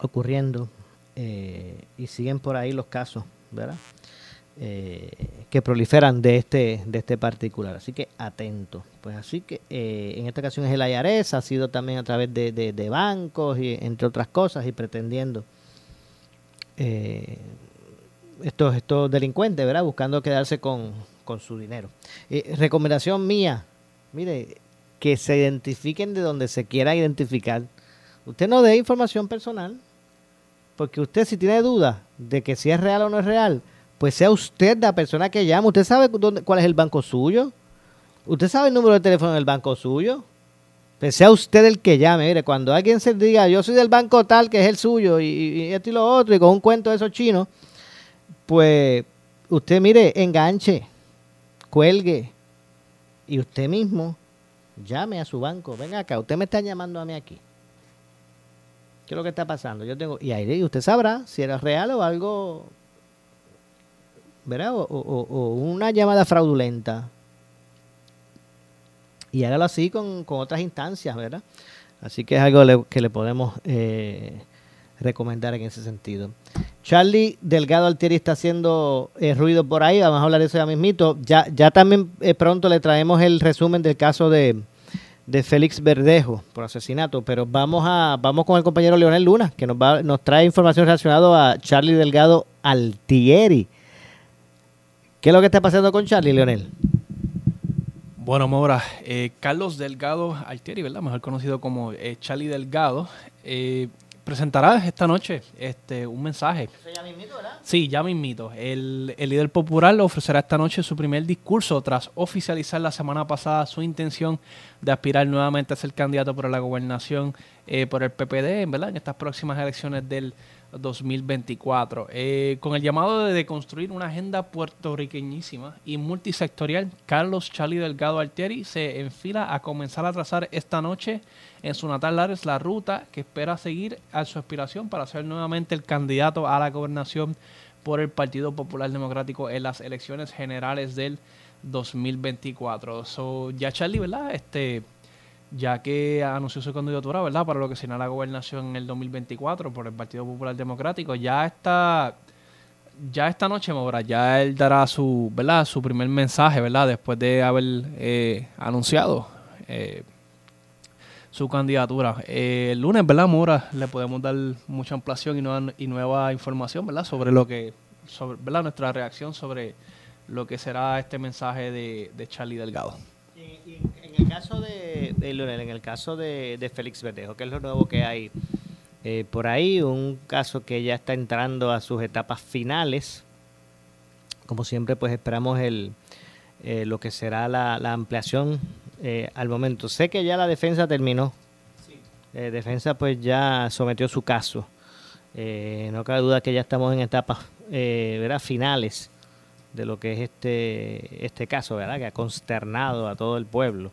ocurriendo eh, y siguen por ahí los casos, ¿verdad? Eh, que proliferan de este de este particular. Así que atento. Pues así que eh, en esta ocasión es el IARES, ha sido también a través de, de, bancos y entre otras cosas y pretendiendo eh, estos, estos delincuentes, ¿verdad? Buscando quedarse con, con su dinero. recomendación mía, mire, que se identifiquen de donde se quiera identificar. Usted no dé información personal porque usted si tiene dudas de que si es real o no es real, pues sea usted la persona que llama. Usted sabe dónde, cuál es el banco suyo. ¿Usted sabe el número de teléfono del banco suyo? Pues sea usted el que llame. Mire, cuando alguien se diga, yo soy del banco tal, que es el suyo, y, y esto y lo otro, y con un cuento de esos chinos, pues usted, mire, enganche, cuelgue, y usted mismo llame a su banco. Venga acá, usted me está llamando a mí aquí. ¿Qué es lo que está pasando? Yo tengo, y ahí usted sabrá si era real o algo, ¿verdad? O, o una llamada fraudulenta y hágalo así con, otras instancias, ¿verdad? Así que es algo que le podemos eh, recomendar en ese sentido. Charlie Delgado Altieri está haciendo eh, ruido por ahí, vamos a hablar de eso ya mismito. Ya, ya también eh, pronto le traemos el resumen del caso de, de Félix Verdejo por asesinato, pero vamos a vamos con el compañero Leonel Luna, que nos, va, nos trae información relacionada a Charlie Delgado Altieri. ¿Qué es lo que está pasando con Charlie, Leonel?
Bueno, Mora, eh, Carlos Delgado Altieri, ¿verdad? Mejor conocido como eh, Charlie Delgado, eh, presentará esta noche este, un mensaje. ¿Eso ya mismito, ¿verdad? Sí, ya mismito. El, el líder popular ofrecerá esta noche su primer discurso tras oficializar la semana pasada su intención de aspirar nuevamente a ser candidato por la gobernación por el PPD, ¿verdad? En estas próximas elecciones del 2024. Eh, con el llamado de construir una agenda puertorriqueñísima y multisectorial, Carlos Charlie Delgado Altieri se enfila a comenzar a trazar esta noche en su natal Lares la ruta que espera seguir a su aspiración para ser nuevamente el candidato a la gobernación por el Partido Popular Democrático en las elecciones generales del 2024. So, ya Charlie, ¿verdad? Este ya que anunció su candidatura, ¿verdad?, para lo que será la gobernación en el 2024 por el Partido Popular Democrático. Ya está, ya esta noche, Mora, ya él dará su, ¿verdad?, su primer mensaje, ¿verdad?, después de haber eh, anunciado eh, su candidatura. Eh, el lunes, ¿verdad, Mora? Le podemos dar mucha ampliación y nueva, y nueva información, ¿verdad?, sobre lo que, sobre, ¿verdad?, nuestra reacción sobre lo que será este mensaje de, de Charlie Delgado
en el caso de, en el caso de, Félix Verdejo, que es lo nuevo que hay eh, por ahí, un caso que ya está entrando a sus etapas finales. Como siempre, pues esperamos el, eh, lo que será la, ampliación eh, al momento. Sé que ya la defensa terminó. defensa pues ya sometió su caso. no cabe duda que ya estamos en etapas finales de lo que es este, este caso, ¿verdad? Que ha consternado a todo el pueblo.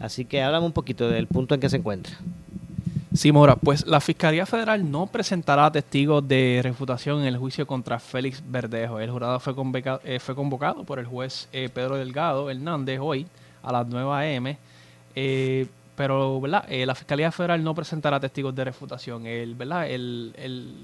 Así que háblame un poquito del punto en que se encuentra.
Sí, Mora, pues la Fiscalía Federal no presentará testigos de refutación en el juicio contra Félix Verdejo. El jurado fue, convocado, eh, fue convocado por el juez eh, Pedro Delgado Hernández hoy a las 9 a.m. Eh, pero ¿verdad? la Fiscalía Federal no presentará testigos de refutación. El, ¿verdad? el, el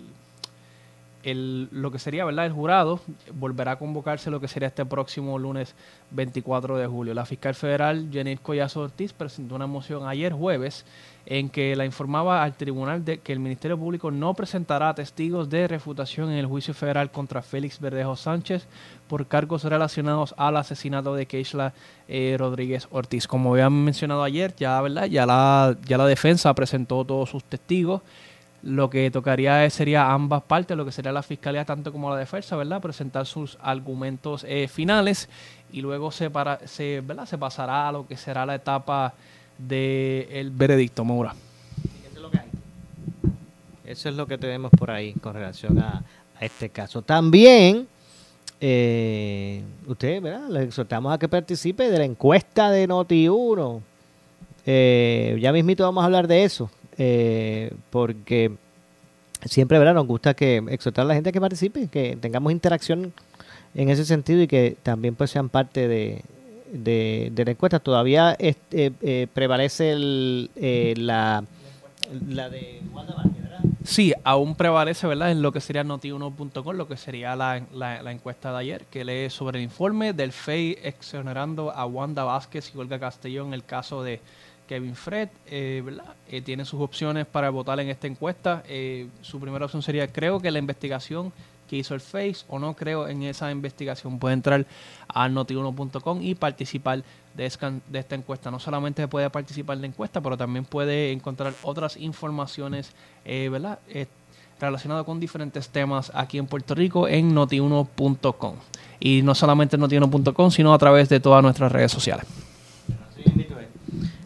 el, lo que sería verdad el jurado volverá a convocarse lo que sería este próximo lunes 24 de julio. La fiscal federal Jenny Collazo Ortiz presentó una moción ayer jueves en que la informaba al tribunal de que el Ministerio Público no presentará testigos de refutación en el juicio federal contra Félix Verdejo Sánchez por cargos relacionados al asesinato de Keishla eh, Rodríguez Ortiz. Como habían mencionado ayer, ya, ¿verdad? ya, la, ya la defensa presentó todos sus testigos lo que tocaría sería ambas partes, lo que sería la fiscalía tanto como la defensa, ¿verdad? Presentar sus argumentos eh, finales y luego se, para, se, ¿verdad? se pasará a lo que será la etapa del veredicto, Maura.
Eso es lo que hay. Eso es lo que tenemos por ahí con relación a, este caso. También, eh, ustedes, ¿verdad? Les exhortamos a que participe de la encuesta de Noti1. Eh, ya mismito vamos a hablar de eso eh, porque siempre ¿verdad? nos gusta que exhortar a la gente a que participe, que tengamos interacción en ese sentido y que también pues sean parte de, de, la encuesta. Todavía eh, eh, prevalece el, eh, la, la de Wanda.
Sí, aún prevalece, ¿verdad? En lo que sería noti1.com, lo que sería la, la, encuesta de ayer, que lee sobre el informe del FEI exonerando a Wanda Vázquez y Olga Castellón en el caso de Kevin Fred, eh, ¿verdad? Eh, tiene sus opciones para votar en esta encuesta. Eh, su primera opción sería, creo que la investigación que hizo el Face o no creo en esa investigación. Puede entrar a notiuno.com y participar de, esta encuesta. No solamente puede participar en la encuesta, pero también puede encontrar otras informaciones, ¿verdad? relacionadas con diferentes temas aquí en Puerto Rico en notiuno.com. Y no solamente en notiuno.com, sino a través de todas nuestras redes sociales.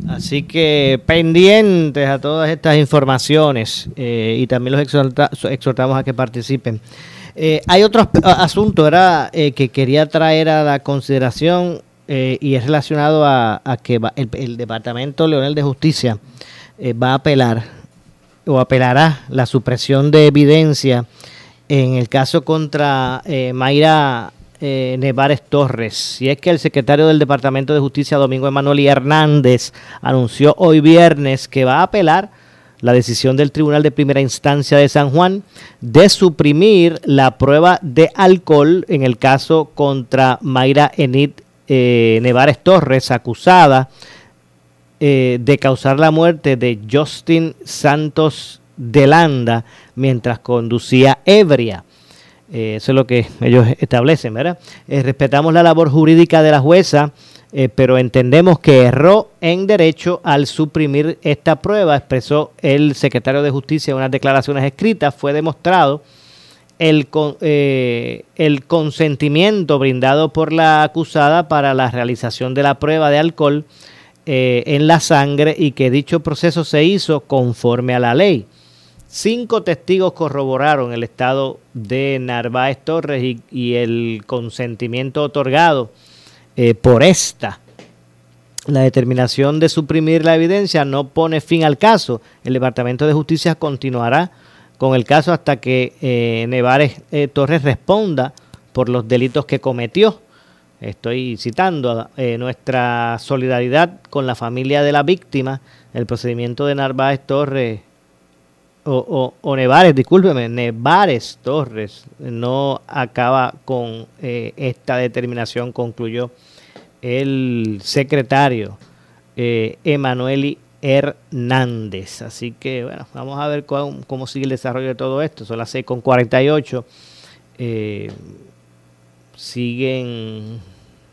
Así que pendientes a todas estas informaciones eh, y también los exhortamos a que participen. Eh, hay otro asunto era, eh, que quería traer a la consideración y es relacionado a, que el, el, Departamento Leonel de Justicia va a apelar o apelará la supresión de evidencia en el caso contra Mayra eh, Nevares Torres. Y es que el secretario del Departamento de Justicia, Domingo Emanuel Hernández, anunció hoy viernes que va a apelar la decisión del Tribunal de Primera Instancia de San Juan de suprimir la prueba de alcohol en el caso contra Mayra Enid eh, Nevares Torres, acusada eh, de causar la muerte de Justin Santos de Landa mientras conducía ebria. Eh, eso es lo que ellos establecen, ¿verdad? Eh, respetamos la labor jurídica de la jueza, eh, pero entendemos que erró en derecho al suprimir esta prueba, expresó el secretario de Justicia en unas declaraciones escritas. Fue demostrado el, el consentimiento brindado por la acusada para la realización de la prueba de alcohol en la sangre y que dicho proceso se hizo conforme a la ley. Cinco testigos corroboraron el estado de Narváez Torres y, el consentimiento otorgado eh, por esta. La determinación de suprimir la evidencia no pone fin al caso. El Departamento de Justicia continuará con el caso hasta que eh, Nevares eh, Torres responda por los delitos que cometió. Estoy citando nuestra solidaridad con la familia de la víctima. El procedimiento de Narváez Torres o, o, Nevares, discúlpeme, Nevares Torres no acaba con eh, esta determinación, concluyó el secretario eh, Emanueli Hernández. Así que, bueno, vamos a ver cómo sigue el desarrollo de todo esto. Son las 6.48. Eh, siguen,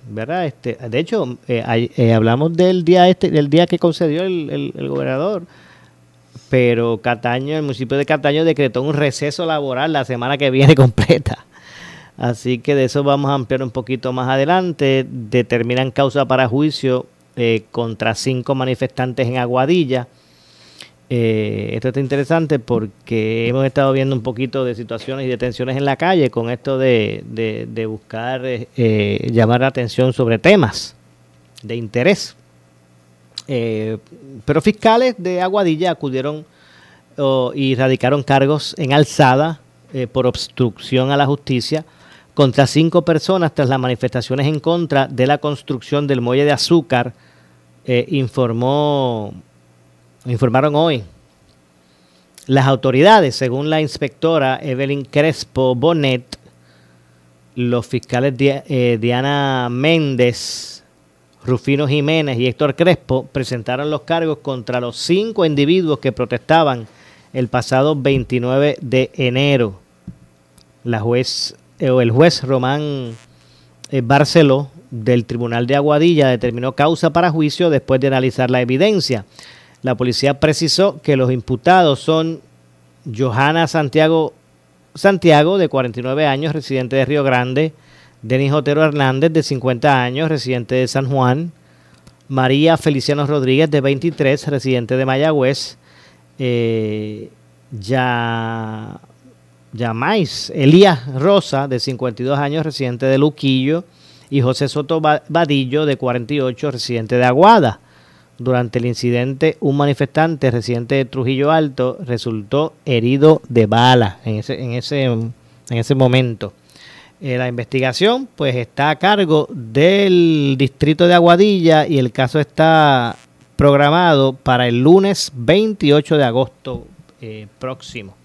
¿verdad? Este, de hecho, eh, eh, hablamos del día este, del día que concedió el gobernador pero Cataño, el municipio de Cataño decretó un receso laboral la semana que viene completa. Así que de eso vamos a ampliar un poquito más adelante. Determinan causa para juicio eh, contra cinco manifestantes en Aguadilla. Eh, esto está interesante porque hemos estado viendo un poquito de situaciones y de tensiones en la calle con esto de, de, buscar eh, llamar la atención sobre temas de interés. Eh, pero fiscales de Aguadilla acudieron y radicaron cargos en alzada eh, por obstrucción a la justicia contra cinco personas tras las manifestaciones en contra de la construcción del muelle de azúcar, eh, informó, informaron hoy. Las autoridades, según la inspectora Evelyn Crespo Bonet, los fiscales Diana Méndez, Rufino Jiménez y Héctor Crespo presentaron los cargos contra los cinco individuos que protestaban el pasado 29 de enero. Eh, el juez Román eh, Barceló del Tribunal de Aguadilla determinó causa para juicio después de analizar la evidencia. La policía precisó que los imputados son Johanna Santiago Santiago, de 49 años, residente de Río Grande, Denis Otero Hernández, de 50 años, residente de San Juan. María Feliciano Rodríguez, de 23, residente de Mayagüez. Eh, ya, Elías Rosa, de 52 años, residente de Luquillo. Y José Soto Vadillo, de 48, residente de Aguada. Durante el incidente, un manifestante residente de Trujillo Alto resultó herido de bala en ese, en ese, en ese momento. Eh, la investigación pues está a cargo del distrito de Aguadilla y el caso está programado para el lunes 28 de agosto eh, próximo.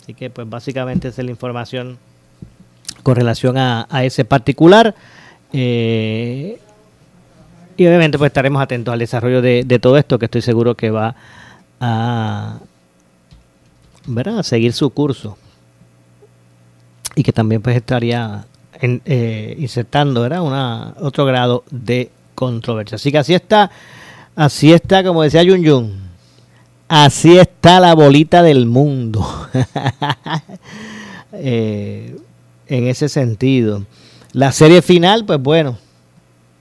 Así que pues básicamente esa es la información con relación a, ese particular. Eh, y obviamente pues estaremos atentos al desarrollo de, todo esto que estoy seguro que va a, a seguir su curso y que también pues estaría en, eh, insertando ¿verdad? Una, otro grado de controversia. Así que así está, así está, como decía Yun Yun, así está la bolita del mundo. Eh, en ese sentido. La serie final, pues bueno,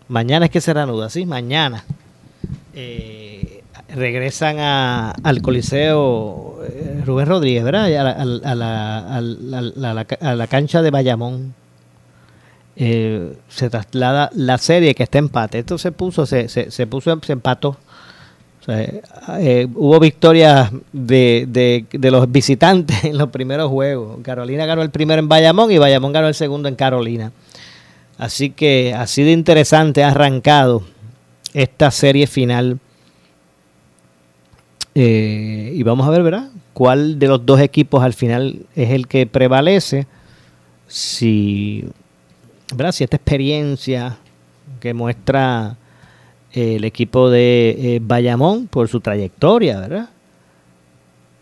mañana es que será nuda, ¿sí? Mañana. eh, regresan al Coliseo eh, Rubén Rodríguez, ¿verdad? A la, cancha de Bayamón. Eh, se traslada la serie que está empate. Esto se puso, se, se, puso, se empató. hubo victorias de, de, los visitantes en los primeros juegos. Carolina ganó el primero en Bayamón y Bayamón ganó el segundo en Carolina. Así que ha sido interesante, ha arrancado esta serie final eh, y vamos a ver, ¿verdad? ¿Cuál de los dos equipos al final es el que prevalece? Si, ¿verdad? si esta experiencia que muestra eh, el equipo de eh, Bayamón por su trayectoria, ¿verdad?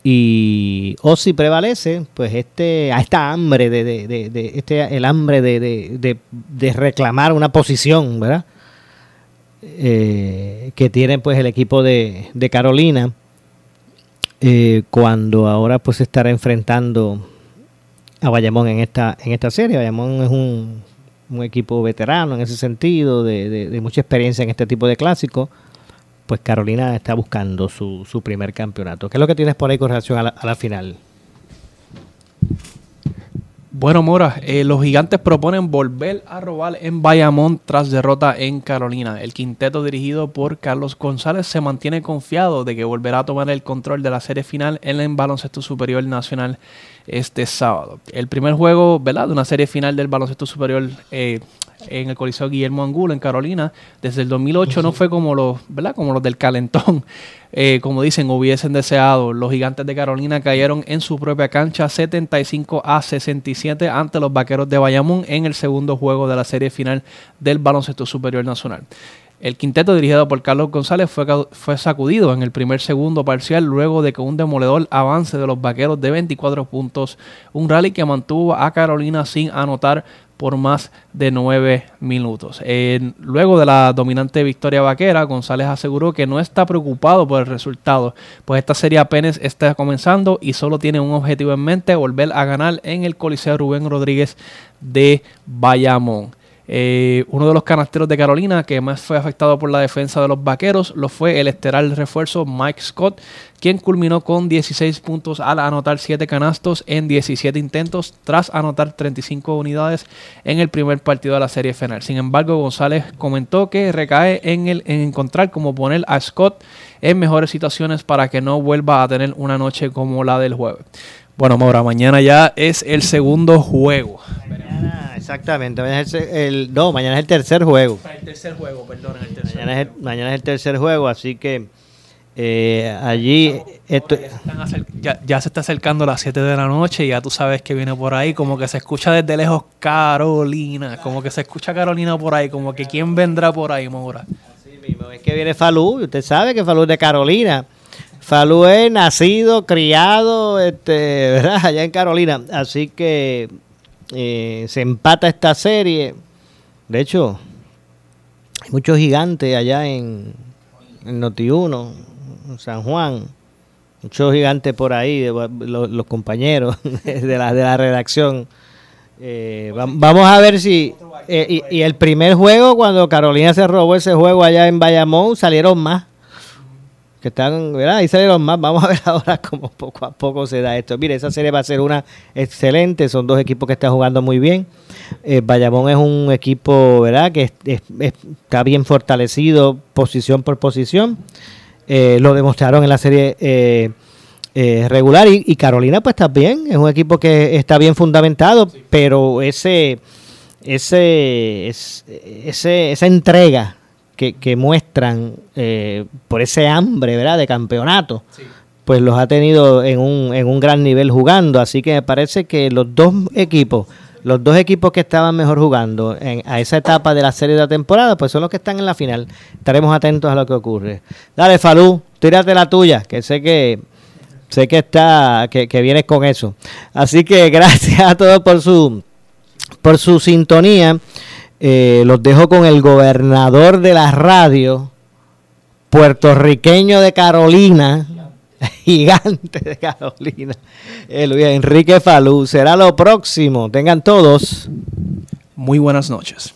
Y o si prevalece, pues este, a esta hambre de, de, de, este, el hambre de, de, reclamar una posición, ¿verdad? que tiene pues el equipo de, de Carolina eh, cuando ahora pues estará enfrentando a Bayamón en esta, en esta serie. Bayamón es un, equipo veterano en ese sentido, de, mucha experiencia en este tipo de clásicos. Pues Carolina está buscando su, su primer campeonato. ¿Qué es lo que tienes por ahí con relación a la final?
Bueno, Mora, eh, los gigantes proponen volver a robar en Bayamón tras derrota en Carolina. El quinteto dirigido por Carlos González se mantiene confiado de que volverá a tomar el control de la serie final en el baloncesto superior nacional este sábado. El primer juego, ¿verdad? De una serie final del baloncesto superior eh, en el Coliseo Guillermo Angulo en Carolina desde el 2008 no fue como los, ¿verdad? Como los del calentón. Eh, como dicen, hubiesen deseado. Los gigantes de Carolina cayeron en su propia cancha 75 a 67 ante los vaqueros de Bayamón en el segundo juego de la serie final del baloncesto superior nacional. El quinteto dirigido por Carlos González fue, fue sacudido en el primer segundo parcial luego de que un demoledor avance de los vaqueros de 24 puntos, un rally que mantuvo a Carolina sin anotar por más de nueve minutos. luego de la dominante victoria vaquera, González aseguró que no está preocupado por el resultado, pues esta serie apenas está comenzando y solo tiene un objetivo en mente, volver a ganar en el Coliseo Rubén Rodríguez de Bayamón. Eh, uno de los canasteros de Carolina que más fue afectado por la defensa de los vaqueros lo fue el esteral refuerzo Mike Scott, quien culminó con 16 puntos al anotar 7 canastos en 17 intentos tras anotar 35 unidades en el primer partido de la serie final. Sin embargo, González comentó que recae en, el, en encontrar cómo poner a Scott en mejores situaciones para que no vuelva a tener una noche como la del jueves. Bueno, Maura, mañana ya es el segundo juego.
exactamente. Mañana es el, no, mañana es el tercer juego.
El tercer juego, perdón.
mañana, Es el, mañana es el tercer juego, así que eh, allí... Esto,
ya, se está acercando las 7 de la noche y ya tú sabes que viene por ahí, como que se escucha desde lejos Carolina, como que se escucha Carolina por ahí, como que quién vendrá por ahí, Maura.
Así mismo, es que viene Falú, usted sabe que Falú es de Carolina. Falú es nacido, criado, este, ¿verdad? Allá en Carolina. Así que eh, se empata esta serie. De hecho, hay muchos gigantes allá en, Noti1, en San Juan. Muchos gigantes por ahí, los, compañeros de la, de la redacción. Eh, vamos a ver si. Eh, y, el primer juego, cuando Carolina se robó ese juego allá en Bayamón, salieron más que están, ¿verdad? Ahí salieron más. Vamos a ver ahora cómo poco a poco se da esto. Mire, esa serie va a ser una excelente. Son dos equipos que están jugando muy bien. Eh, Bayamón es un equipo, ¿verdad? Que está bien fortalecido posición por posición. Eh, lo demostraron en la serie eh, eh, regular. Y, Carolina, pues está bien. Es un equipo que está bien fundamentado, pero ese, ese, ese, esa entrega que, muestran eh, por ese hambre ¿verdad? de campeonato, pues los ha tenido en un, en un gran nivel jugando. Así que me parece que los dos equipos, los dos equipos que estaban mejor jugando en, a esa etapa de la serie de la temporada, pues son los que están en la final. Estaremos atentos a lo que ocurre. Dale, Falú, tírate la tuya, que sé que sé que está que, que vienes con eso. Así que gracias a todos por su por su sintonía. Eh, los dejo con el gobernador de la radio, puertorriqueño de Carolina, gigante de Carolina, el Enrique Falú. Será lo próximo. Tengan todos
muy buenas noches.